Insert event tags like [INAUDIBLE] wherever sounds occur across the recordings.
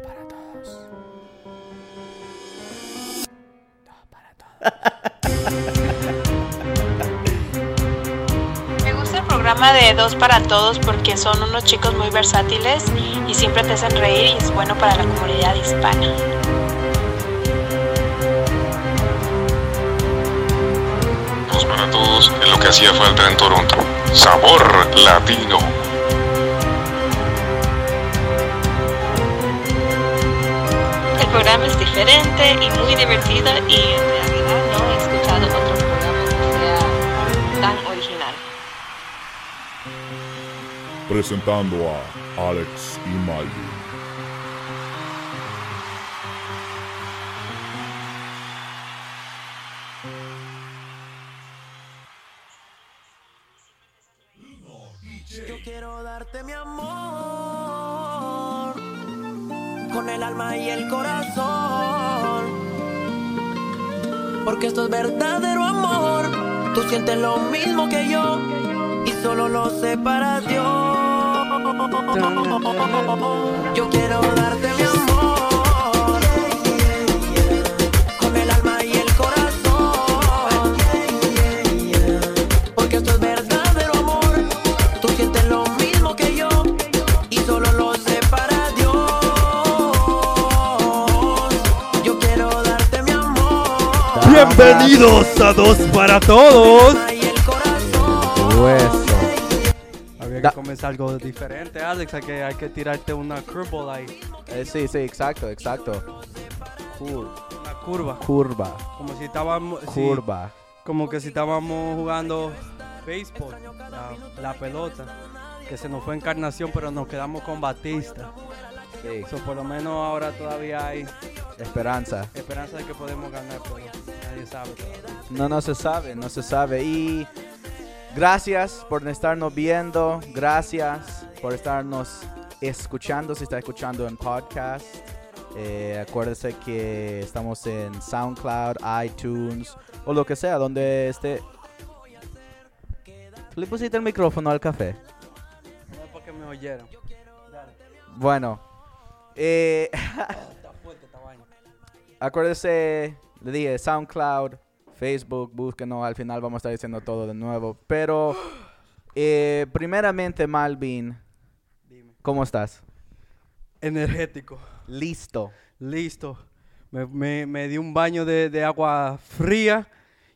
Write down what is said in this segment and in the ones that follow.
para todos. Todo para todos. Me gusta el programa de Dos para Todos porque son unos chicos muy versátiles y siempre te hacen reír y es bueno para la comunidad hispana. Dos para todos es lo que hacía falta en Toronto. Sabor latino. Programa es diferente y muy divertido y en realidad no he escuchado otro programa que sea tan original. presentando a Alex y Malvin. Porque esto es verdadero amor. Tú sientes lo mismo que yo y solo lo sé para Dios. Yo quiero darte mi amor Bienvenidos a Dos para Todos. Hueso. Había Da- que comenzar algo diferente, Alex. Hay que, hay que tirarte una curveball ahí. Eh, sí, sí, exacto, exacto. Cur- Una curva. curva, Como si estábamos. si- curva. como que si estábamos jugando béisbol. La, la pelota. Que se nos fue encarnación, pero nos quedamos con Batista. Sí, So, por lo menos ahora todavía hay esperanza. esperanza de que podemos ganar, pero nadie sabe todavía. No, no se sabe, no se sabe. Y gracias por estarnos viendo, gracias por estarnos escuchando, si está escuchando en podcast. Eh, acuérdese que estamos en SoundCloud, iTunes o lo que sea, donde esté. ¿Le pusiste el micrófono al café? No es porque me oyeron. Dale. Bueno, eh, [LAUGHS] acuérdese, le dije SoundCloud, Facebook, búsquenos, al final vamos a estar diciendo todo de nuevo. Pero, [GASPS] eh, primeramente, Malvin, Dime. ¿cómo estás? Energético. Listo. Listo. Me, me, me di un baño de, de agua fría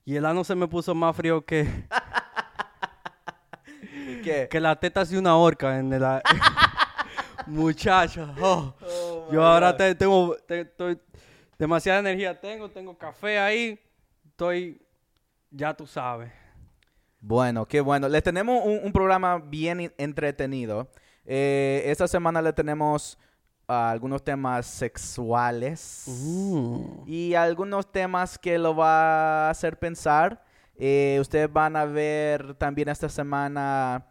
y el ano se me puso más frío que, [LAUGHS] ¿Qué? que la teta de una horca en el... a- [LAUGHS] [LAUGHS] Muchacha. oh. Yo ahora te- tengo te- estoy- demasiada energía tengo, tengo café ahí, estoy, ya tú sabes. Bueno, qué bueno. Les tenemos un, un programa bien entretenido. Eh, esta semana le tenemos ah, algunos temas sexuales. y algunos temas que lo va a hacer pensar. Eh, ustedes van a ver también esta semana,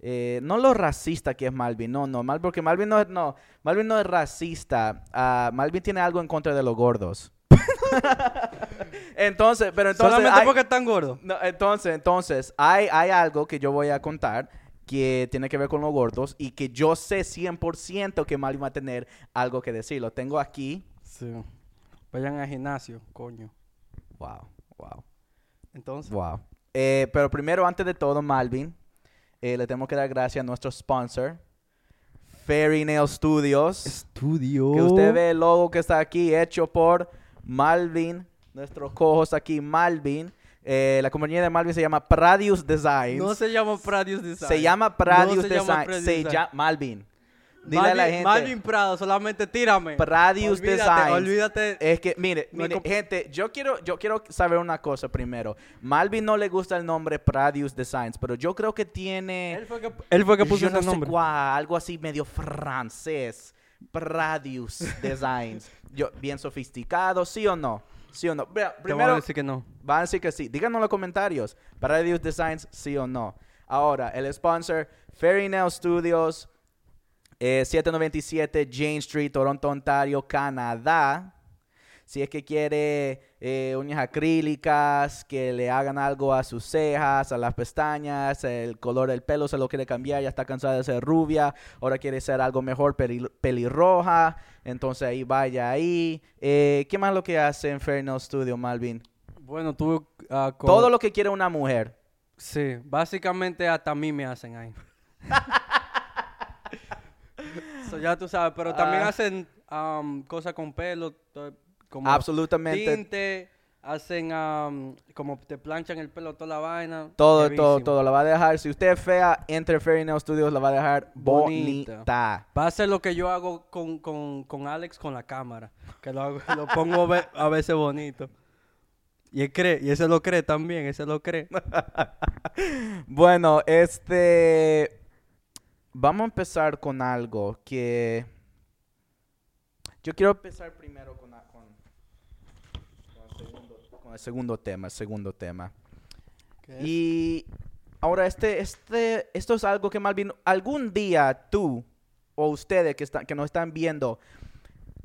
eh, no lo racista que es Malvin, no, no, Mal, porque Malvin no es, no, Malvin no es racista, ah, Malvin tiene algo en contra de los gordos. [LAUGHS] entonces, pero entonces, Solamente hay- porque están gordos. no, entonces, entonces, hay, hay algo que yo voy a contar que tiene que ver con los gordos y que yo sé 100% que Malvin va a tener algo que decir. Lo tengo aquí. Sí. Vayan al gimnasio, coño. Wow, wow. Entonces, Wow. Eh, pero primero, antes de todo, Malvin, eh, le tenemos que dar gracias a nuestro sponsor, Fairy Nail Studios. estudio. Que usted ve el logo que está aquí, hecho por Malvin, nuestro co-host aquí, Malvin. Eh, la compañía de Malvin se llama Pradius Designs. No se llama Pradius Design. se llama Pradius No se llama Designs. Pradius se Design. llama Malvin. Dile Malvin, a la gente. Malvin Prado, solamente tírame. Pradius olvídate, Designs. Olvídate. Es que, mire, mire, gente, yo quiero, yo quiero saber una cosa primero. Malvin no le gusta el nombre Pradius Designs, pero yo creo que tiene. él, fue que, él fue que puso ese no sé nombre. cuál, algo así medio francés. Pradius Designs. Yo, bien sofisticado, ¿sí o no? ¿Sí o no? Vea, Te primero, a decir que no. van a decir que sí. Díganos en los comentarios. Pradius Designs, sí o no. Ahora, el sponsor, Fairy Nail Studios, eh, 797 Jane Street, Toronto, Ontario, Canadá. si es que quiere eh, uñas acrílicas, que le hagan algo a sus cejas, a las pestañas, el color del pelo se lo quiere cambiar, ya está cansada de ser rubia, ahora quiere ser algo mejor, peli- pelirroja, entonces ahí vaya ahí. Eh, ¿Qué más lo que hace en Fairnell Studio, Malvin? Bueno, tú... ah, con- Todo lo que quiere una mujer. Sí, básicamente hasta a mí me hacen ahí. [LAUGHS] So, ya tú sabes, pero también Ah. hacen am, cosas con pelo, to- como Absolutamente. tinte, hacen am, como te planchan el pelo toda la vaina. Todo, todo, heavísimo. todo. La va a dejar. Si usted es fea, entre Fairy Nail Studios, la va a dejar Bonita. bonita. Va a ser lo que yo hago con, con, con Alex con la cámara, que lo, hago- lo pongo ve- a veces bonito. Y él cree, y ese lo cree también, ese lo cree. [LAUGHS] Bueno, este. Vamos a empezar con algo que. Yo quiero empezar primero con, a- con, con el, segundo, con el segundo tema. El segundo tema. Y ahora, este, este, esto es algo que Malvin, algún día tú o ustedes que, están, que nos están viendo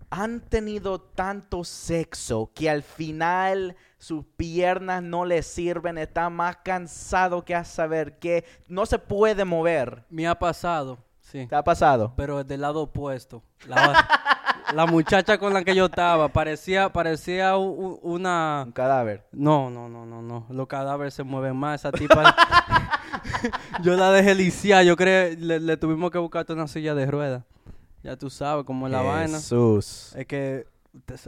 han tenido tanto sexo que al final sus piernas no les sirven, están más cansados que a saber que no se puede mover. Me ha pasado, sí. ¿Te ha pasado? pero del lado opuesto. La, [LAUGHS] la muchacha con la que yo estaba parecía, parecía u- u- una... Un cadáver. No, no, no, no, no. Los cadáveres se mueven más. Esa tipa... [LAUGHS] yo la dejé lisiar. Yo creo le, le tuvimos que buscarte una silla de ruedas. Ya tú sabes cómo es la vaina. Jesús. Es que,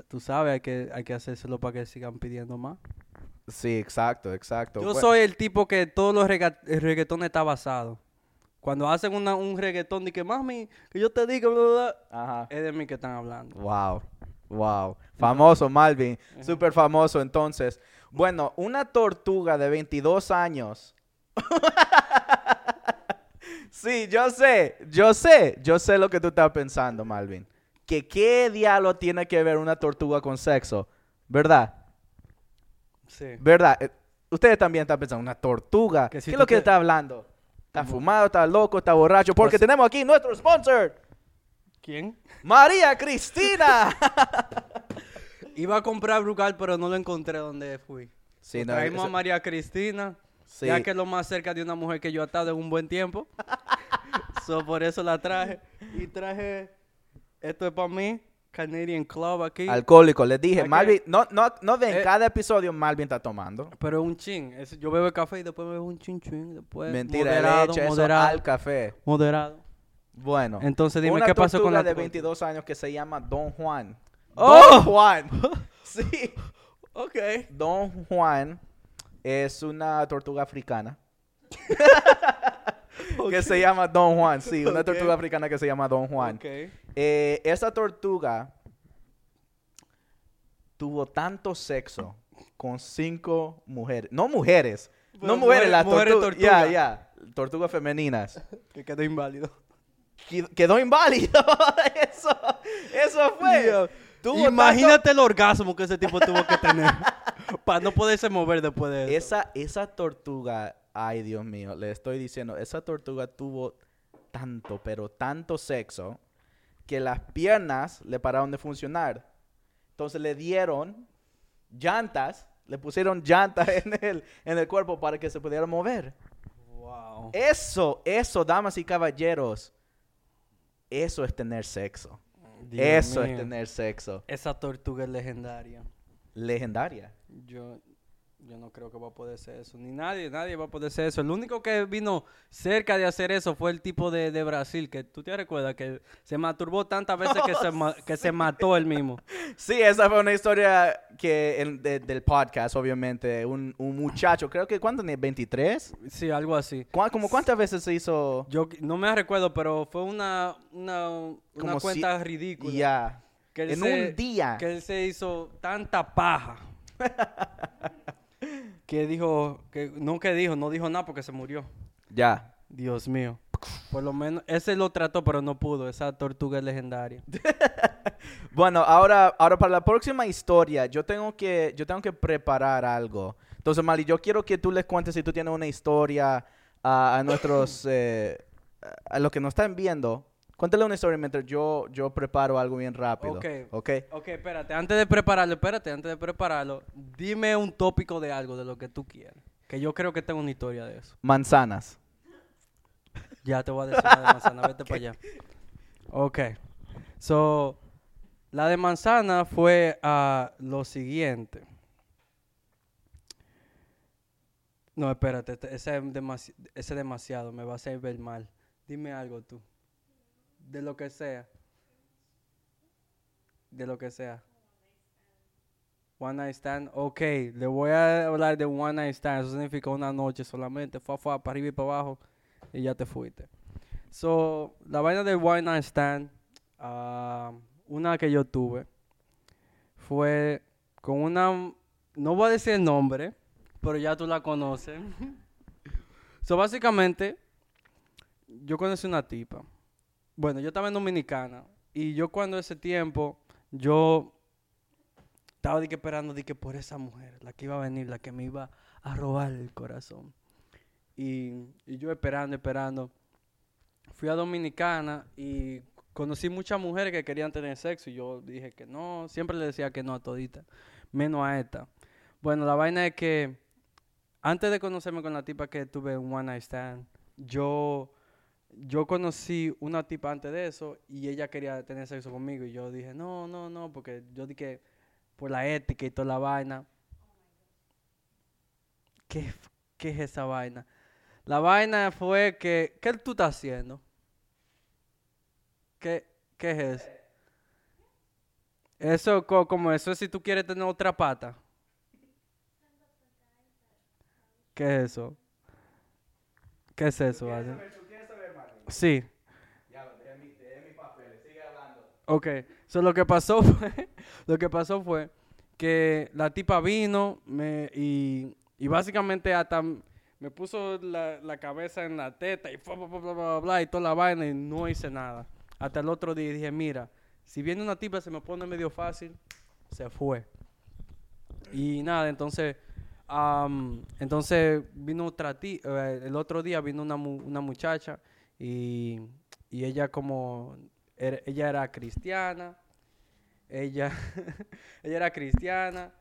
tú sabes, hay que, hay que hacérselo para que sigan pidiendo más. Sí, exacto, exacto. Yo soy el tipo que todos los rega- el reggaetón está basado. Cuando hacen una- un reggaetón de que mami, que yo te bla, bla, bla", Ajá. es de mí que están hablando. Wow, wow. Famoso, Malvin. Súper famoso, entonces. Bueno, una tortuga de 22 años. [LAUGHS] sí, yo sé, yo sé, yo sé lo que tú estás pensando, Malvin. Que qué diablo tiene que ver una tortuga con sexo, ¿verdad? Sí. ¿Verdad? Eh, Ustedes también están pensando, una tortuga. Que si ¿Qué es tú lo que te- está hablando? ¿Está fumado, está loco, está borracho? Porque Pues- tenemos aquí nuestro sponsor, ¿Quién? María Cristina. [LAUGHS] Iba a comprar Brugal, pero no lo encontré donde fui. Sí, no, traímos eso- a María Cristina, Sí. ya que es lo más cerca de una mujer que yo he estado en un buen tiempo. [LAUGHS] so, por eso la traje. Y traje, esto es para mí, Canadian Club aquí. Alcohólico, les dije, ¿A Malvin, no, no, no ven, Eh. cada episodio Malvin está tomando. Pero un chin. es- yo bebo café y después bebo un chin chin. Después Mentira, moderado, le echa eso moderado, al café. moderado. Bueno. Entonces, dime, ¿qué pasó con la de tortuga? 22 años que se llama Don Juan. ¡Oh! Don Juan. [LAUGHS] sí. [LAUGHS] Ok. Don Juan es una tortuga africana. [LAUGHS] [LAUGHS] que se llama Don Juan, sí, una tortuga africana que se llama Don Juan. Ok. Eh, esa tortuga tuvo tanto sexo con cinco mujeres. No mujeres. Pero no mujeres, mujer- las mujeres tortugas. Ya, tortuga. ya. Tortugas femeninas. [LAUGHS] Que quedó inválido. Qued- Quedó inválido. eso, eso fue. Dios. Imagínate el orgasmo que ese tipo tuvo que tener [LAUGHS] para no poderse mover después de eso. Esa, esa tortuga, ay Dios mío, le estoy diciendo, esa tortuga tuvo tanto, pero tanto sexo que las piernas le pararon de funcionar. Entonces le dieron llantas, le pusieron llantas [LAUGHS] en el, en el cuerpo para que se pudiera mover. Wow. Eso, eso, damas y caballeros, eso es tener sexo. Dios eso mío. es tener sexo. Esa tortuga es legendaria. Legendaria. Yo, yo no creo que va a poder ser eso. Ni nadie, nadie va a poder ser eso. El único que vino cerca de hacer eso fue el tipo de, de Brasil, que tú te recuerdas que se masturbó tantas veces que, se, [LAUGHS] que se mató él mismo. Sí, esa fue una historia que en- de- del podcast, obviamente. Un, un muchacho, creo que, ¿cuánto tenía? ¿23? Sí, algo así. ¿Cuá- como ¿Cuántas veces se hizo? Yo no me recuerdo, pero fue una, una, una cuenta si- ridícula. Ya. Que él En se- un día. Que él se hizo tanta paja. [LAUGHS] que dijo, que no que dijo, no dijo nada porque se murió. Ya. Dios mío. Por lo menos, ese lo trató, pero no pudo. Esa tortuga es legendaria. [LAUGHS] Bueno, ahora, ahora para la próxima historia, yo tengo que, yo tengo que preparar algo. Entonces, Mali, yo quiero que tú les cuentes si tú tienes una historia a, a nuestros, [COUGHS] eh, a los que nos están viendo, Cuéntale una historia mientras yo, yo preparo algo bien rápido. Ok. ¿Ok? Ok, espérate, antes de prepararlo, espérate, antes de prepararlo, dime un tópico de algo, de lo que tú quieras. Que yo creo que tengo una historia de eso. Manzanas. [LAUGHS] Ya te voy a decir la de manzana, vete para allá. Ok. So, la de manzana fue a lo siguiente. No, espérate, este- ese es, demasi- ese es demasiado, me va a hacer ver mal. Dime algo tú. De lo que sea. De lo que sea. One night stand. Ok, le voy a hablar de one night stand. Eso significa una noche solamente. Fue, fue para arriba y para abajo y ya te fuiste. So, la vaina del one night stand, ah, una que yo tuve, fue con una, no voy a decir el nombre, pero ya tú la conoces. [LAUGHS] so, básicamente, yo conocí una tipa. Bueno, yo estaba en Dominicana y yo cuando ese tiempo, yo estaba que esperando de que por esa mujer, la que iba a venir, la que me iba a robar el corazón. Y, y yo esperando, esperando. Fui a Dominicana y conocí muchas mujeres que querían tener sexo y yo dije que no, siempre le decía que no a todita, menos a esta. Bueno, la vaina es que antes de conocerme con la tipa que tuve un one night stand, yo, yo conocí una tipa antes de eso y ella quería tener sexo conmigo y yo dije, no, no, no, porque yo dije por la ética y toda la vaina. ¿Qué, qué es esa vaina? La vaina fue que, ¿qué tú estás haciendo? ¿Qué, qué es eso? Eso, co- como eso es si tú quieres tener otra pata. ¿Qué es eso? ¿Qué es eso, Ale? Sí. Ok, so lo que pasó [LAUGHS] fue, lo que pasó fue que la tipa vino me, y, y básicamente hasta me puso la, la cabeza en la teta y bla, bla, bla, bla, bla, bla, y toda la vaina y no hice nada. Hasta el otro día dije, mira, si viene una tipa se me pone medio fácil, se fue. Y nada, entonces, entonces vino otra ti, eh, el otro día vino una, mu- una muchacha y, y ella como, era- ella era cristiana, ella, [LAUGHS] ella era cristiana,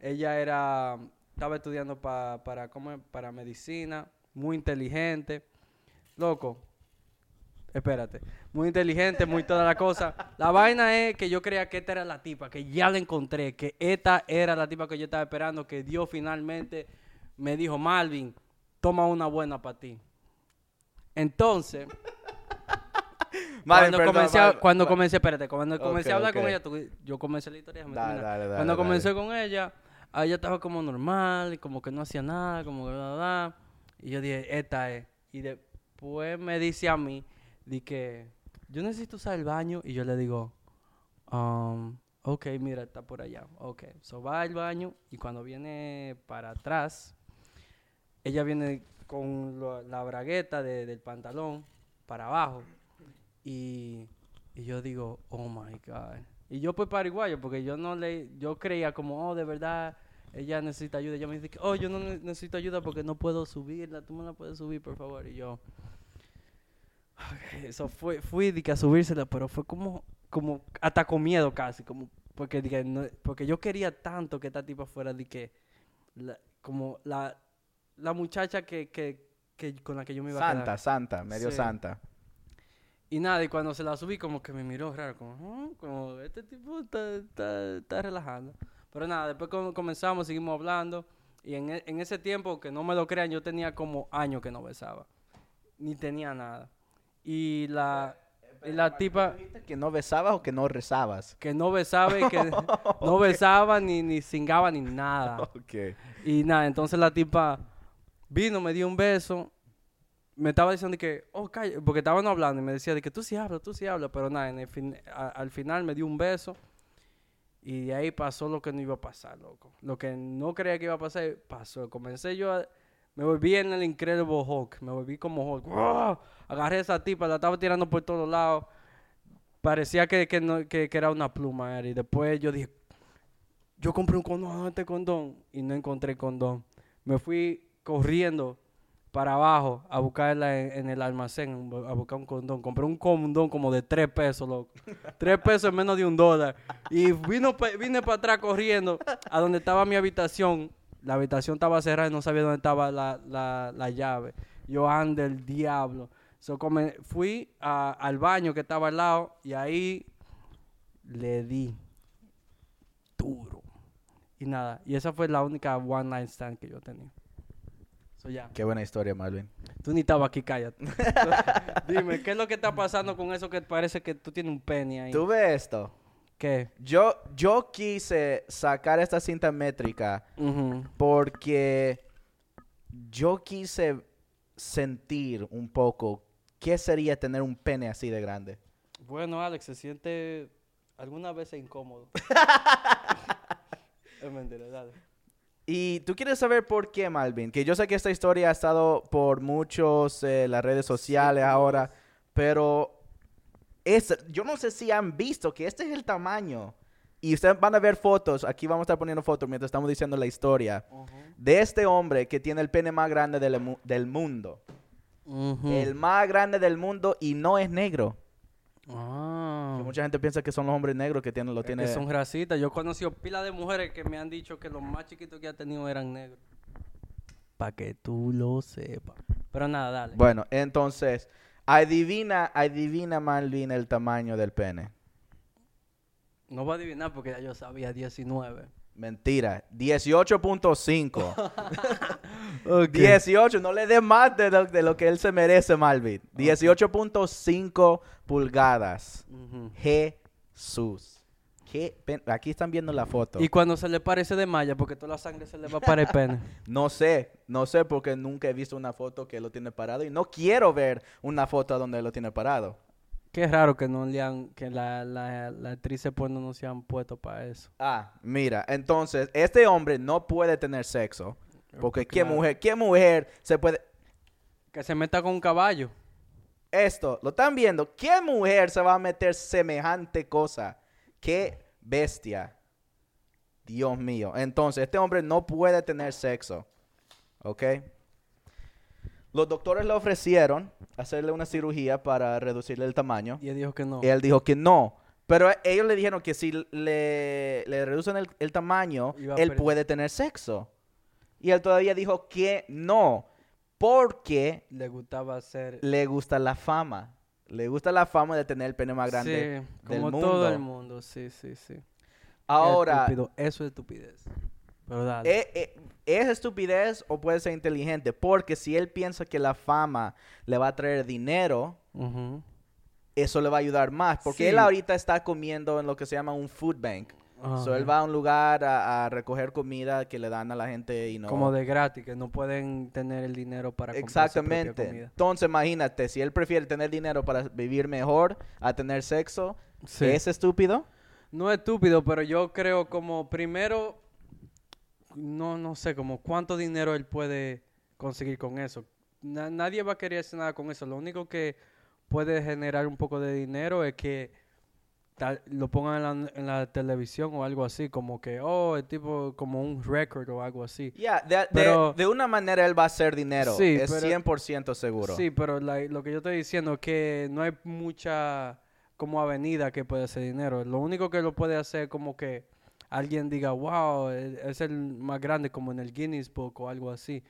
ella era, estaba estudiando pa- para, ¿cómo para medicina, muy inteligente, loco, espérate, muy inteligente, muy toda la cosa. La vaina es que yo creía que esta era la tipa, que ya la encontré, que esta era la tipa que yo estaba esperando, que Dios finalmente me dijo, Malvin, toma una buena para ti. Entonces, [LAUGHS] cuando perdón, comencé, cuando comencé, espérate, cuando comencé a hablar con ella, tú- yo comencé la historia, Dale, dale, dale, Cuando comencé con ella, ella estaba como normal, como que no hacía nada, como que bla, bla, bla. Y yo dije, esta es. Y después me dice a mí, di que yo necesito usar el baño. Y yo le digo, um, ok, mira, está por allá. Ok, so va al baño y cuando viene para atrás, ella viene con lo- la bragueta de- del pantalón para abajo. Y, y yo digo, oh my God. Y yo pues paraguayo, porque yo no le, yo creía como, oh, de verdad, ella necesita ayuda. Ella me dice, oh, yo no ne- necesito ayuda porque no puedo subirla, tú me la puedes subir, por favor. Y yo, ok, eso fue, fui de que a subírsela, pero fue como, como, hasta con miedo casi, como, porque, de porque yo quería tanto que esta tipa fuera de que, la- como la, la muchacha que, que, que con la que yo me iba a quedar. Santa, santa, medio Sí. santa. Y nada, y cuando se la subí, como que me miró raro, como, "Ah, como este tipo está, está, está relajando. Pero nada, después com- comenzamos, seguimos hablando. Y en, e- en ese tiempo, que no me lo crean, yo tenía como años que no besaba. Ni tenía nada. Y la, y la tipa ¿Dijiste que no besabas o que no rezabas? que no besaba y que [LAUGHS] no besaba, ni, ni cingaba, ni nada. Ok. Y nada, entonces la tipa vino, me dio un beso. Me estaba diciendo que, oh, calla, porque estaban hablando y me decía de que tú sí hablas, tú sí hablas, pero nada, al final me dio un beso y de ahí pasó lo que no iba a pasar, loco. Lo que no creía que iba a pasar, pasó. Comencé yo a, me volví en el Incredible Hulk, me volví como Hulk. Agarré esa tipa, la estaba tirando por todos lados. Parecía que, que, no- que- era una pluma, y después yo dije, yo compré un condón, ¿dónde está el condón? Y no encontré condón. Me fui corriendo para abajo a buscarla en, el almacén, a buscar un condón. Compré un condón como de tres pesos, loco. tres pesos en menos de un dólar. Y vino, vine para atrás corriendo a donde estaba mi habitación. La habitación estaba cerrada y no sabía dónde estaba la, la, la llave. Yo ando el diablo. So, fui al baño que estaba al lado y ahí le di duro. Y nada, y esa fue la única one night stand que yo tenía. So. Qué buena historia, Malvin. Tú ni estabas aquí, cállate. [LAUGHS] Dime, ¿qué es lo que está pasando con eso que parece que tú tienes un penny ahí? ¿Tú ves esto? ¿Qué? Yo, yo quise sacar esta cinta métrica porque yo quise sentir un poco qué sería tener un pene así de grande. Bueno, Alex, se siente alguna vez incómodo. [LAUGHS] es mentira, dale. Y tú quieres saber por qué, Malvin, que yo sé que esta historia ha estado por muchos eh, las redes sociales ahora, pero es, yo no sé si han visto que este es el tamaño. Y ustedes van a ver fotos, aquí vamos a estar poniendo fotos mientras estamos diciendo la historia, de este hombre que tiene el pene más grande del, del mundo. El más grande del mundo y no es negro. Que mucha gente piensa que son los hombres negros que tienen, lo Es tiene. que son grasitas. Yo he conocido pila de mujeres que me han dicho que los más chiquitos que ha tenido eran negros. Para que tú lo sepas. Pero nada, dale. Bueno, entonces, adivina, adivina Malvin el tamaño del pene. No voy a adivinar porque ya yo sabía 19. Mentira, 18.5. [LAUGHS] Ok. 18, no le dé más de lo, de lo que él se merece, Malvin. 18.5 pulgadas. Ujú. Jesús. Qué Aquí están viendo la foto. Y cuando se le parece de malla, porque toda la sangre se le va para el pene. [LAUGHS] No sé, no sé porque nunca he visto una foto que lo tiene parado y no quiero ver una foto donde lo tiene parado. Qué raro que no le han, que la, la, la actriz porno no se han puesto para eso. Ah, mira, entonces, este hombre no puede tener sexo. Porque qué mujer, qué mujer se puede... Que se meta con un caballo. Esto, lo están viendo. ¿Qué mujer se va a meter semejante cosa? Qué bestia. Dios mío. Entonces, este hombre no puede tener sexo. ¿Ok? Los doctores le ofrecieron hacerle una cirugía para reducirle el tamaño. Y él dijo que no. Él dijo que no. Pero ellos le dijeron que si le, le reducen el, el tamaño, él puede tener sexo. Y él todavía dijo que no. Porque Le gustaba hacer... le gusta la fama. Le gusta la fama de tener el pene más grande sí, del como mundo. todo el mundo, sí, sí, sí. Ahora, estúpido. Eso es estupidez. Pero dale. ¿e- e- ¿es estupidez o puede ser inteligente? Porque si él piensa que la fama le va a traer dinero, eso le va a ayudar más. Porque Sí. él ahorita está comiendo en lo que se llama un food bank. So, él va a un lugar a, a recoger comida que le dan a la gente y no... Como de gratis, que no pueden tener el dinero para comprar su propia Exactamente. comida. Entonces, imagínate, si él prefiere tener dinero para vivir mejor a tener sexo, Sí. ¿es estúpido? No es estúpido, pero yo creo como primero, no, no sé, como cuánto dinero él puede conseguir con eso. Na- nadie va a querer hacer nada con eso. Lo único que puede generar un poco de dinero es que tal- lo pongan en la, en la televisión o algo así, como que, oh, el tipo, como un record o algo así. Ya, de, de- Pero- de una manera él va a hacer dinero. Sí, es pero- 100% seguro. Sí, pero la- lo que yo estoy diciendo es que no hay mucha como avenida que puede hacer dinero. Lo único que lo puede hacer es como que alguien diga, wow, e- es el más grande como en el Guinness Book o algo así.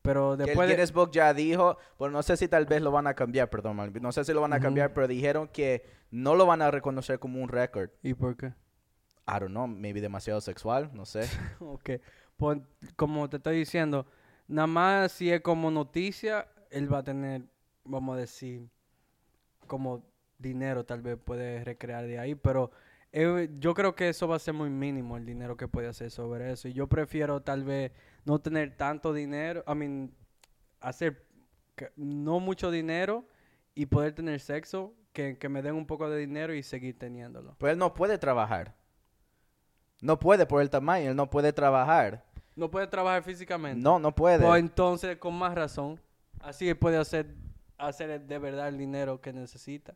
Pero después el Guinness Book ya dijo, bueno, no sé si tal vez lo van a cambiar, perdón, no sé si lo van a cambiar, pero dijeron que no lo van a reconocer como un récord. ¿Y por qué? I don't know, maybe demasiado sexual, no sé. [LAUGHS] ok. Pues, como te estoy diciendo, nada más si es como noticia, él va a tener, vamos a decir, como dinero tal vez puede recrear de ahí, pero yo creo que eso va a ser muy mínimo el dinero que puede hacer sobre eso. Y yo prefiero tal vez no tener tanto dinero, I mean, hacer no mucho dinero y poder tener sexo, que, que me den un poco de dinero y seguir teniéndolo. Pero él no puede trabajar. No puede por el tamaño, él no puede trabajar. No puede trabajar físicamente. No, no puede. Pues entonces, con más razón, así él puede hacer, hacer de verdad el dinero que necesita.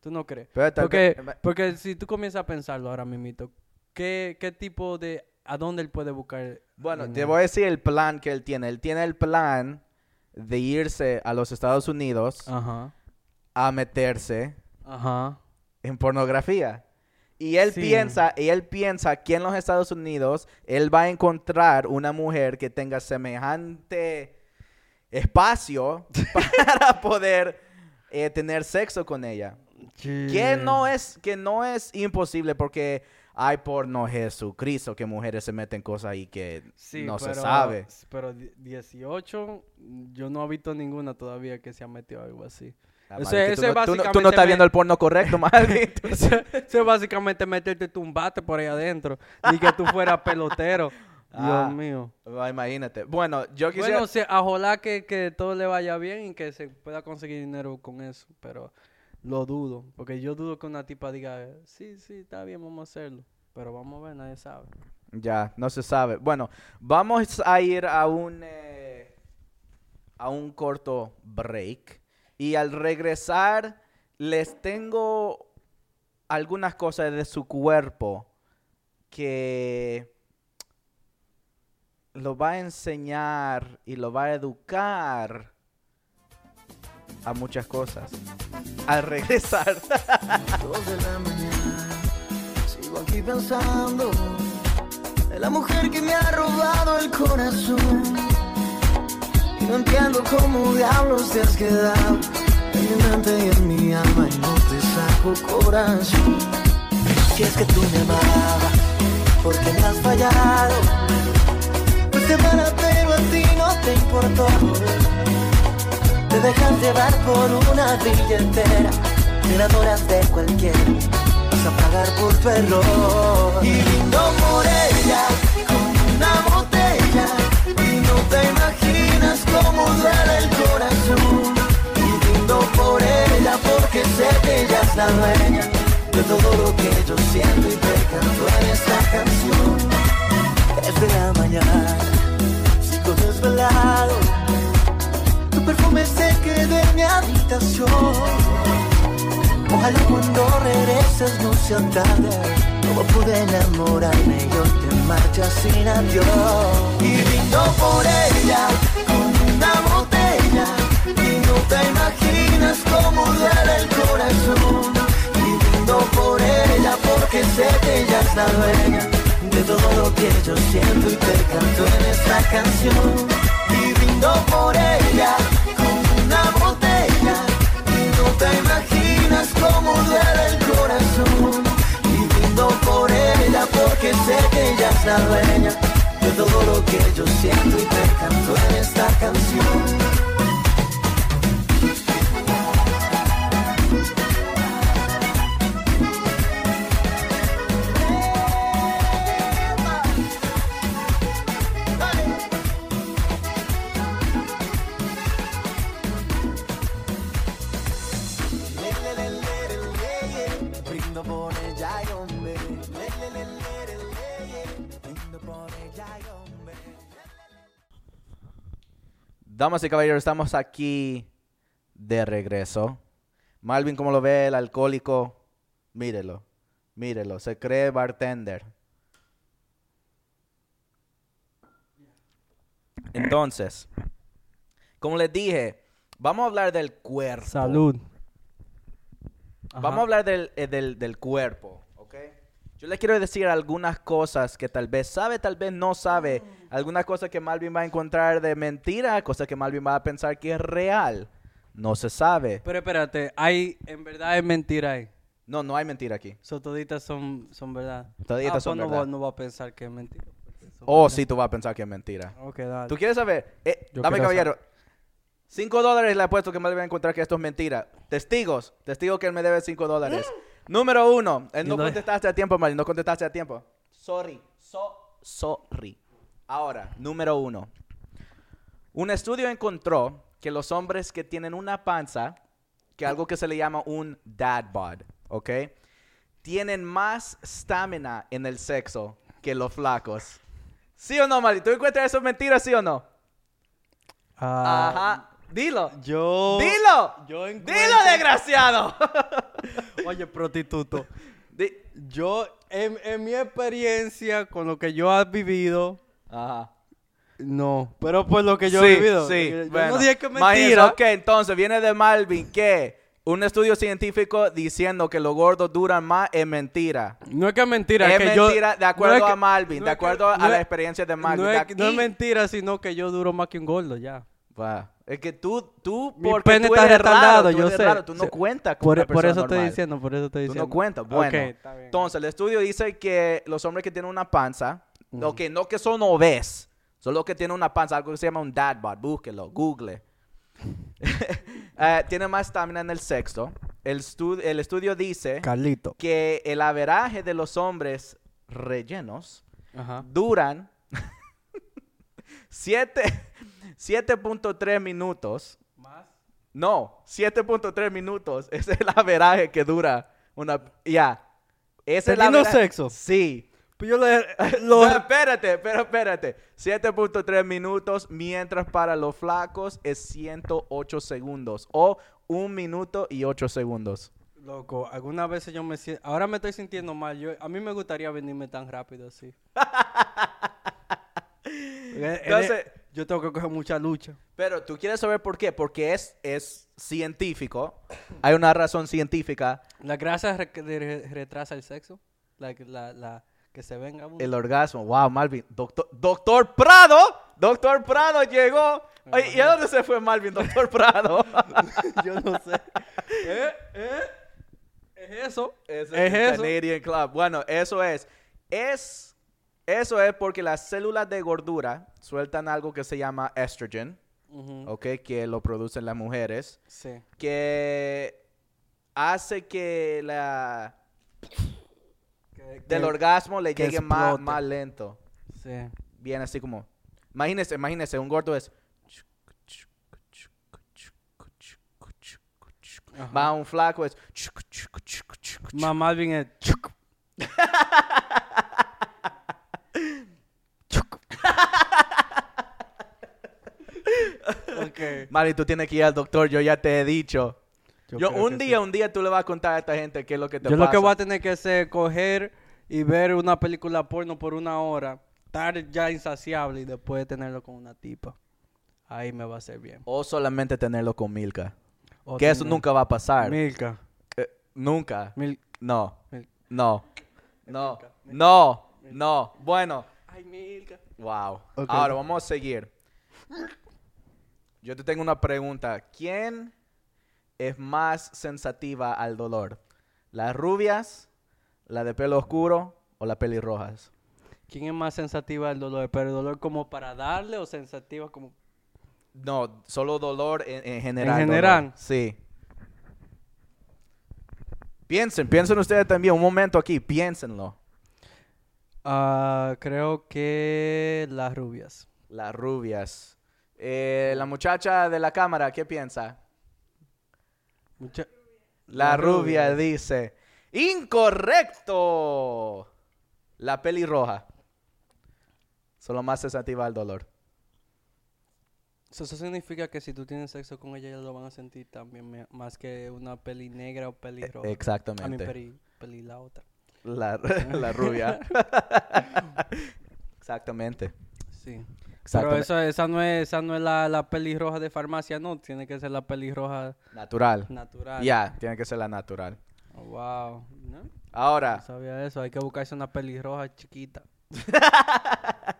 ¿Tú no crees? Porque, vez- porque si tú comienzas a pensarlo ahora mismo, ¿qué, ¿qué tipo de... ¿A dónde él puede buscar Bueno, te voy a decir el plan que él tiene. Él tiene el plan de irse a los Estados Unidos Ajá. a meterse Ajá. en pornografía. Y él Sí. piensa, y él piensa que en los Estados Unidos él va a encontrar una mujer que tenga semejante espacio [LAUGHS] para poder eh, tener sexo con ella. Que no es, que no es imposible porque hay porno Jesucristo que mujeres se meten cosas ahí que Sí, no se sabe. Pero di- 18, yo no he visto ninguna todavía que se ha metido algo así. Ah, Ese- tú, ese no, tú no- tú no básicamente estás viendo el porno correcto, Malvin. Tú- Eso eso es básicamente meterte tu bate por ahí adentro. Ni que tú fueras [LAUGHS] pelotero. Ah. Dios mío. Imagínate. Bueno, yo quisiera... Bueno, sí, ojalá que, que todo le vaya bien y que se pueda conseguir dinero con eso. Pero lo dudo. Porque yo dudo que una tipa diga, sí, sí, está bien, vamos a hacerlo. Pero vamos a ver, nadie sabe. Ya, no se sabe. Bueno, vamos a ir a un, eh, a un corto break. Y al regresar, les tengo algunas cosas de su cuerpo que lo va a enseñar y lo va a educar a muchas cosas. Al regresar. Dos de la mañana, sigo aquí pensando en la mujer que me ha robado el corazón. Y no entiendo cómo diablos te has quedado en mi mente y en mi alma y no te saco corazón. Si es que tú me amabas, porque me has fallado. Pues te van a pero a ti no te importó. Te dejas llevar por una billetera Te enamoras de cualquiera Vas a pagar por tu error. Y brindo por ella Con una botella. Y no te imaginas cómo duele el corazón. Y brindo por ella Porque sé que ella es la dueña De todo lo que yo siento Y te canto en esta canción Ojalá cuando regreses no sea tarde. No pude enamorarme y hoy te marchas sin adiós. Y brindo por ella con una botella. Y no te imaginas cómo duele el corazón. Y brindo por ella porque sé que ella es la dueña de todo lo que yo siento y te canto en esta canción. Y brindo por ella el corazón. Y por ella porque sé que ella es la dueña de todo lo que yo siento y te canto en esta canción. Brindo por ella y hombre. Brindo por ella y hombre. Damas y caballeros, estamos aquí de regreso. Malvin, como lo ve el alcohólico, mírelo, mírelo, se cree bartender. Entonces, como les dije, vamos a hablar del cuerpo. Salud. Vamos Ajá. a hablar del, eh, del, del cuerpo, ¿ok? Yo les quiero decir algunas cosas que tal vez sabe, tal vez no sabe. Algunas cosas que Malvin va a encontrar de mentira, cosas que Malvin va a pensar que es real. No se sabe. Pero espérate, hay, en verdad es mentira ahí. No, no hay mentira aquí. So, toditas son, son verdad. Toditas Ah, son pues no verdad. va- No va a pensar que es mentira. Oh, verdad. sí, tú vas a pensar que es mentira. Ok, dale. ¿Tú quieres saber? Eh, dame, caballero. Cinco dólares le apuesto que Malvin va a encontrar que esto es mentira. Testigos. Testigos que él me debe cinco dólares. Número uno. Él Y no no- contestaste a tiempo, Malvin. No contestaste a tiempo. Sorry. So, sorry. Ahora, número uno. Un estudio encontró que los hombres que tienen una panza, que algo que se le llama un dad bod, ¿ok? Tienen más stamina en el sexo que los flacos. ¿Sí o no, Mali? ¿Tú encuentras eso mentira, sí o no? Ah, Ajá. Dilo. Yo. Dilo. Yo Dilo, encuentro- desgraciado. [LAUGHS] Oye, prostituto. Yo, en, en mi experiencia, con lo que yo he vivido, Ajá. No, pero por lo que yo sí, he vivido. sí. Yo bueno. no dije que mentira. Ok, entonces viene de Malvin que un estudio científico diciendo que los gordos duran más es mentira. No es que es mentira. es que yo- mentira de no acuerdo es que- a Malvin, no de que- acuerdo no a la es- experiencia de Malvin. No De es, no es mentira, sino que yo duro más que un gordo ya. Es que tú, tú, Mi porque pene tú está eres retardado, raro, tú yo eres sé. raro, tú no Sí. cuentas con Por, una por persona eso estoy diciendo, por eso estoy Tú diciendo. no cuentas. Bueno, Ok, está bien. entonces el estudio dice que los hombres que tienen una panza, que no que son obes, son los que tienen una panza, algo que se llama un dad bod, búsquelo, google. [LAUGHS] Eh, tienen más estamina en el sexo. El, estu- el estudio dice Carlito. que el averaje de los hombres rellenos Ajá. duran [LAUGHS] siete- 7.3 minutos. Más. No, 7.3 minutos [LAUGHS] es el averaje que dura una... Ya. Ese es el ¿Teniendo averaje- sexo? Sí. Pues yo le. [LAUGHS] No, Lo, espérate, pero espérate. 7.3 minutos, mientras para los flacos es 108 segundos. O un minuto y 8 segundos. loco, algunas veces yo me siento. Ahora me estoy sintiendo mal. Yo, a mí me gustaría venirme tan rápido así. [LAUGHS] Entonces- yo tengo que coger mucha lucha. Pero tú quieres saber por qué. Porque es, es científico. [CLEARS THROAT] Hay una razón científica. La grasa re- re- retrasa el sexo. La, la, la que se venga. uno. El orgasmo. Wow, Malvin. Doctor, Doctor Prado. Doctor Prado llegó. Ay, ¿Y a dónde se fue Malvin, Doctor [LAUGHS] Prado? [LAUGHS] yo no sé. [LAUGHS] ¿Eh? ¿Eh? ¿Es eso? ¿Es el eso? Canadian Club. Bueno, eso es. Es. Eso es porque las células de gordura sueltan algo que se llama estrogen, Ujú. ¿ok? Que lo producen las mujeres. Sí. Que hace que la. Que- Del que- orgasmo le llegue más, más lento. Sí. Bien así como. Imagínese, imagínese, un gordo es. Ajá. Va un flaco es. Más Malvin es. [LAUGHS] [LAUGHS] ok. Mari, tú tienes que ir al doctor, yo ya te he dicho. Yo, un que día, sí. un día tú le vas a contar a esta gente qué es lo que te Yo pasa. lo que voy a tener que hacer es coger y ver una película porno por una hora, estar ya insaciable y después tenerlo con una tipa. Ahí me va a hacer bien. O solamente tenerlo con Milka. O que eso nunca va a pasar. Milka. Eh, nunca. Mil- No. Mil- No. No. No. No. Bueno. Ay, Milka. Wow. Ahora vamos a seguir. Yo te tengo una pregunta. ¿Quién es más sensativa al dolor? ¿Las rubias, la de pelo oscuro o las pelirrojas? ¿Quién es más sensativa al dolor? ¿Pero el dolor como para darle o sensativa como... No, solo dolor en, en general. En dolor. general. Sí. Piensen, piensen ustedes también. Un momento aquí, piénsenlo. Ah, creo que las rubias. Las rubias. Eh, la muchacha de la cámara, ¿qué piensa? Mucha- La, La rubia rubia. dice. ¡Incorrecto! La pelirroja. Solo más sensitiva al dolor. Eso, eso significa que si tú tienes sexo con ella, ellos lo van a sentir también más que una peli negra o peli roja. A mí E, Exactamente. peli, peli la otra. La, [LAUGHS] la rubia. [LAUGHS] Exactamente. Sí. Pero eso, esa no es, esa no es la, la pelirroja de farmacia, no. Tiene que ser la pelirroja Natural. natural. Ya, tiene que ser la natural. Oh, wow. ¿No? No Ahora, sabía eso. Hay que buscarse una pelirroja chiquita. [LAUGHS]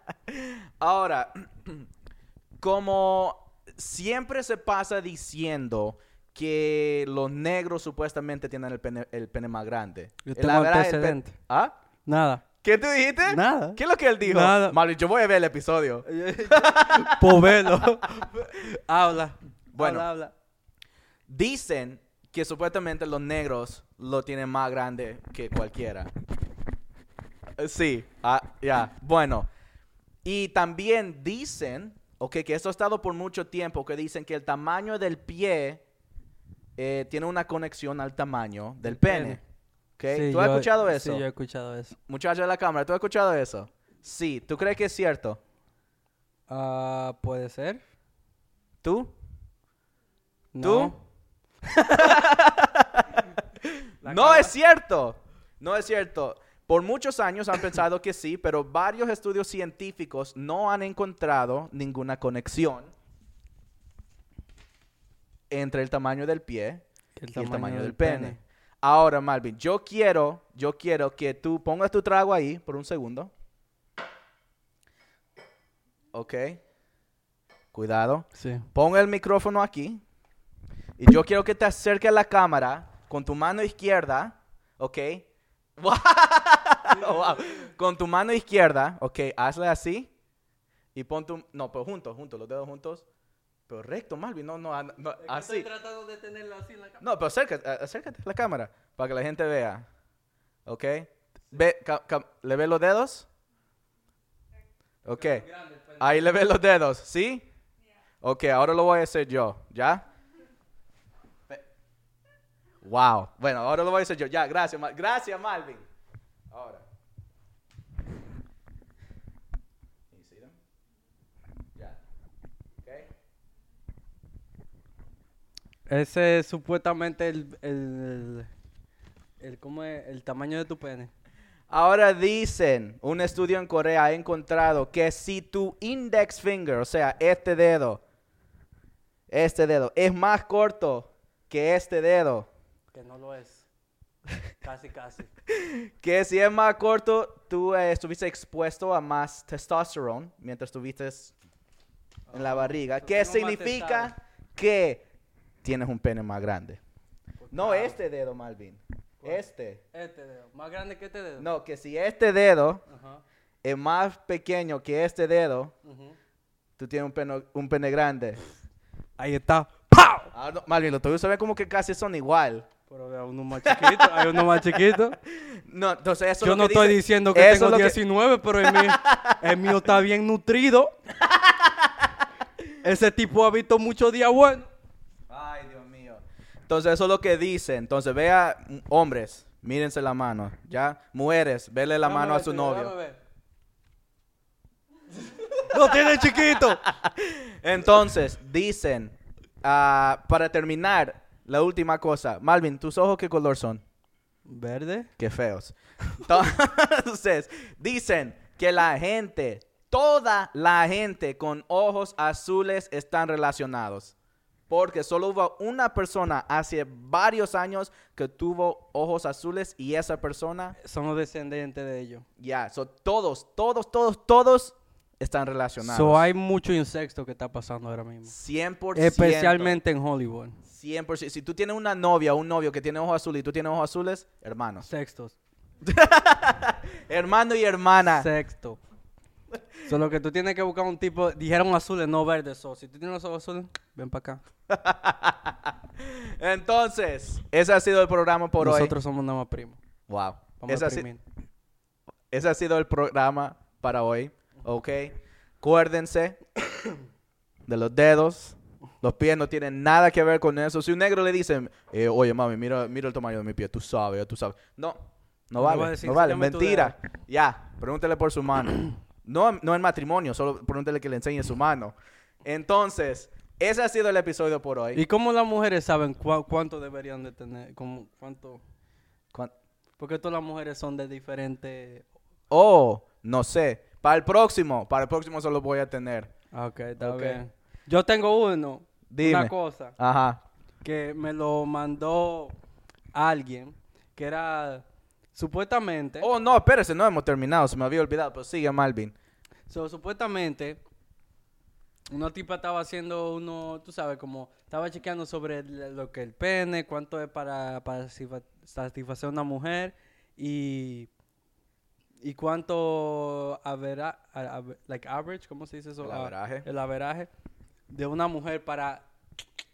ahora, [CLEARS THROAT] como siempre se pasa diciendo que los negros supuestamente tienen el pene, el pene más grande. Yo El tengo antecedente. ¿Ah? Nada. ¿Qué tú dijiste? Nada. ¿Qué es lo que él dijo? Nada. Mali, yo voy a ver el episodio. [LAUGHS] Povelo. habla. Bueno. Habla, habla. Dicen que supuestamente los negros lo tienen más grande que cualquiera. Eh, Sí, ah, ya, bueno. Y también dicen, ok, que esto ha estado por mucho tiempo, que dicen que el tamaño del pie eh, tiene una conexión al tamaño del pene. ¿Ok? Sí, ¿Tú has yo- escuchado eso? Sí, yo he escuchado eso. Muchacho de la cámara, ¿tú has escuchado eso? Sí, ¿tú crees que es cierto? Ah, ¿Puede ser? ¿Tú? No. ¿Tú? [LAUGHS] No es cierto. No es cierto. Por muchos años han pensado que sí, pero varios estudios científicos no han encontrado ninguna conexión entre el tamaño del pie y el tamaño del pene. Ahora, Malvin, yo quiero, yo quiero que tú pongas tu trago ahí por un segundo. Ok. Cuidado. Sí. Pon el micrófono aquí. Y yo quiero que te acerques a la cámara con tu mano izquierda. Ok. [LAUGHS] Wow. Con tu mano izquierda. Ok. Hazle así. Y pon tu. No, pero juntos, juntos, los dedos juntos. Pero recto, Malvin. No, no, no, así. tratando de tenerlo así en la No, pero acércate, acércate a la cámara para que la gente vea. ¿Ok? Ve, ca- ca- ¿Le ve los dedos? Ok. Ahí le ve los dedos, ¿sí? Ok, ahora lo voy a hacer yo, ¿ya? Wow. Bueno, ahora lo voy a hacer yo. Ya, gracias, Mal- gracias, Malvin. Ahora. You see them? Ya. Ok. Ese es supuestamente el, el, el, ¿cómo es? el tamaño de tu pene. Ahora dicen, un estudio en Corea ha encontrado que si tu index finger, o sea, este dedo, este dedo, es más corto que este dedo, Que no lo es. [LAUGHS] Casi, casi. que si es más corto, tú eh, estuviste expuesto a más testosterona mientras estuviste en la barriga, que tengo más significa que tienes un pene más grande. No este dedo, Malvin. Este. Este dedo. Más grande que este dedo. No, que si este dedo es más pequeño que este dedo, tú tienes un pene, un pene grande. Ahí está. Ah, no, Malvin, los tuyos se ven como que casi son igual. Pero hay uno más chiquito. Hay uno más chiquito. [LAUGHS] No, entonces eso es Yo lo no que estoy dice- diciendo que tengo es lo que- 19, pero el mío, [LAUGHS] el mío está bien nutrido. [LAUGHS] Ese tipo ha visto muchos días buenos. Entonces eso es lo que dice. Entonces vea, hombres, mírense la mano, ¿ya? Mujeres, vele la mano a su novio. [LAUGHS] Lo tiene chiquito. Entonces, dicen, ah, para terminar, la última cosa. Malvin, ¿tus ojos qué color son? ¿Verde? Qué feos. Entonces, [LAUGHS] dicen que la gente, toda la gente con ojos azules están relacionados. Porque solo hubo una persona hace varios años que tuvo ojos azules y esa persona, Somos descendientes de ellos. ya, so, todos, todos, todos, todos están relacionados. So hay mucho insecto que está pasando ahora mismo. 100%. Especialmente en Hollywood. 100%. Si tú tienes una novia o un novio que tiene ojos azules y tú tienes ojos azules, hermanos. Sextos. [LAUGHS] Hermano y hermana. Sexto. Solo que tú tienes que buscar un tipo. Dijeron azules, no verdes. So, si tú tienes los ojos azules, ven para acá. [LAUGHS] Entonces, ese ha sido el programa por Nosotros somos nada más primos. hoy. Wow. Vamos Ese a si- ese ha sido el programa para hoy. Ok. Acuérdense de los dedos. Los pies no tienen nada que ver con eso. Si un negro le dice, eh, oye mami, mira, mira el tamaño de mi pie, tú sabes, tú sabes. No, no vale, no vale, mentira. Ya, pregúntele por su mano. No, no en matrimonio, solo pregúntele que le enseñe su mano. Entonces, ese ha sido el episodio por hoy. ¿Y cómo las mujeres saben cuánto deberían de tener? Cómo, ¿Cuánto? Porque todas las mujeres son de diferentes... Oh, no sé. Para el próximo, para el próximo solo voy a tener. Ok, está Ok. bien. Yo tengo uno. Dime. Una cosa. Ajá. que me lo mandó alguien que era supuestamente Oh, no, espérese, no hemos terminado, se me había olvidado, pero sigue Malvin. so, supuestamente una tipa estaba haciendo uno tú sabes como estaba chequeando sobre lo que el pene cuánto es para, para satisfa- satisfacer a una mujer y y cuánto avera, like average cómo se dice eso El Ah, averaje. el averaje de una mujer para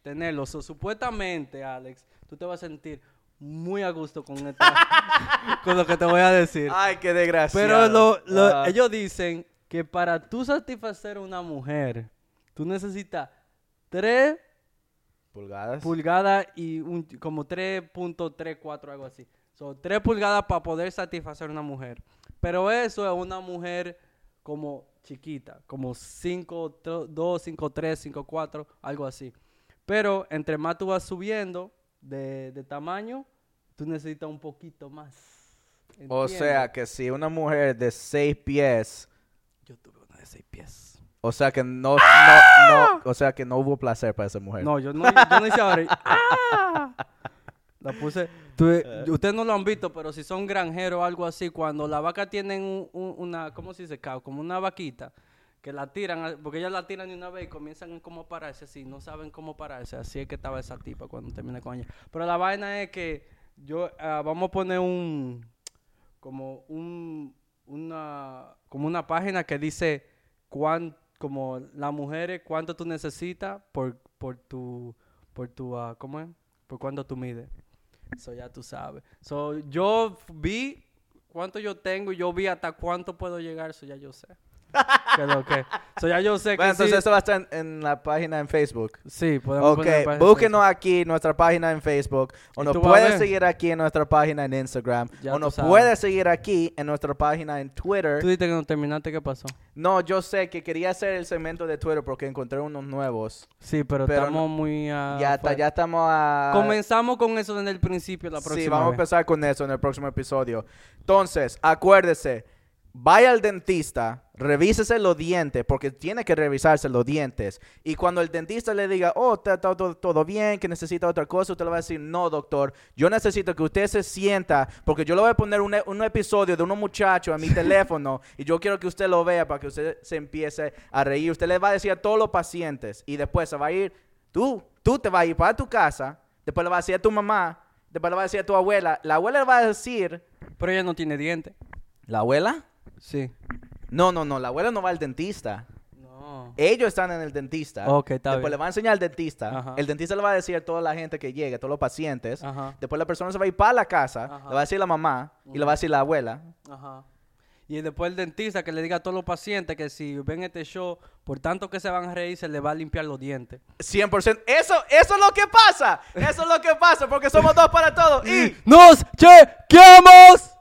tenerlo. So, supuestamente, Alex, tú te vas a sentir muy a gusto con, esta- [LAUGHS] con lo que te voy a decir. Ay, qué desgraciado. Pero lo- lo- Ah. ellos dicen que para tú satisfacer a una mujer, tú necesitas 3 pulgadas. pulgadas y un, como 3.34, algo así. Son 3 pulgadas para poder satisfacer a una mujer. Pero eso es una mujer como chiquita, como 5, 2, 5, 3, 5, 4, algo así. Pero entre más tú vas subiendo de, de tamaño, tú necesitas un poquito más. O sea que si una mujer de seis pies, Yo tuve una de seis pies. o sea que no, no, no, o sea que no hubo placer para esa mujer. No, yo no, yo no hice. ¡Ah! [LAUGHS] La puse. tuve- Eh. ustedes no lo han visto, pero si son granjeros o algo así, cuando la vaca tienen un- un- una, ¿cómo se dice? Como una vaquita, que la tiran, porque ellas la tiran de una vez y comienzan como pararse así, no saben cómo pararse. Así es que estaba esa tipa cuando terminé con ella. Pero la vaina es que yo, ah, vamos a poner un, como un, una, como una página que dice cuán, como las mujeres, cuánto tú necesitas por, por tu, por tu, ah, ¿cómo es? Por cuánto tú mides. Eso ya tú sabes. So, yo vi cuánto yo tengo y yo vi hasta cuánto puedo llegar, eso ya yo sé. [LAUGHS] ¿Qué es lo que? So, ya yo sé que entonces sí, eso va a estar en, en la página en Facebook. sí, podemos Ok, poner búsquenos aquí en nuestra página en Facebook. O nos ver. seguir aquí en nuestra página en Instagram. Ya o nos sabes. puedes seguir aquí en nuestra página en Twitter. Tú dijiste que no terminaste, ¿qué pasó? No, yo sé que quería hacer el segmento de Twitter porque encontré unos nuevos. Sí, pero, Pero estamos no- muy... ah, ya, está, ya estamos a... Comenzamos con eso desde el principio la próxima Sí, vamos a empezar con eso en el próximo episodio. Entonces, acuérdese, vaya al dentista, revísese los dientes, porque tiene que revisarse los dientes. Y cuando el dentista le diga, oh, está todo, todo bien, que necesita otra cosa, usted le va a decir, no, doctor, yo necesito que usted se sienta, porque yo le voy a poner un, un episodio de unos muchachos a mi [LAUGHS] teléfono, y yo quiero que usted lo vea para que usted se empiece a reír. Usted le va a decir a todos los pacientes, y después se va a ir, tú, tú te vas a ir para tu casa, después le vas a decir a tu mamá, después le vas a decir a tu abuela, la abuela le va a decir, Pero ella no tiene dientes. ¿la abuela? Sí. No, no, no, la abuela no va al dentista. No. Ellos están en el dentista. Ok, está Después bien. le va a enseñar al dentista. Ajá. El dentista le va a decir a toda la gente que llegue, a todos los pacientes. Ajá. Después la persona se va a ir para la casa, Ajá. le va a decir la mamá y le va a decir la abuela. Ajá. Y después el dentista que le diga a todos los pacientes que si ven este show, por tanto que se van a reír, se le va a limpiar los dientes. 100%. Eso, eso es lo que pasa. Eso es lo que pasa porque somos dos para todos. [LAUGHS] Y ¡Nos chequeamos!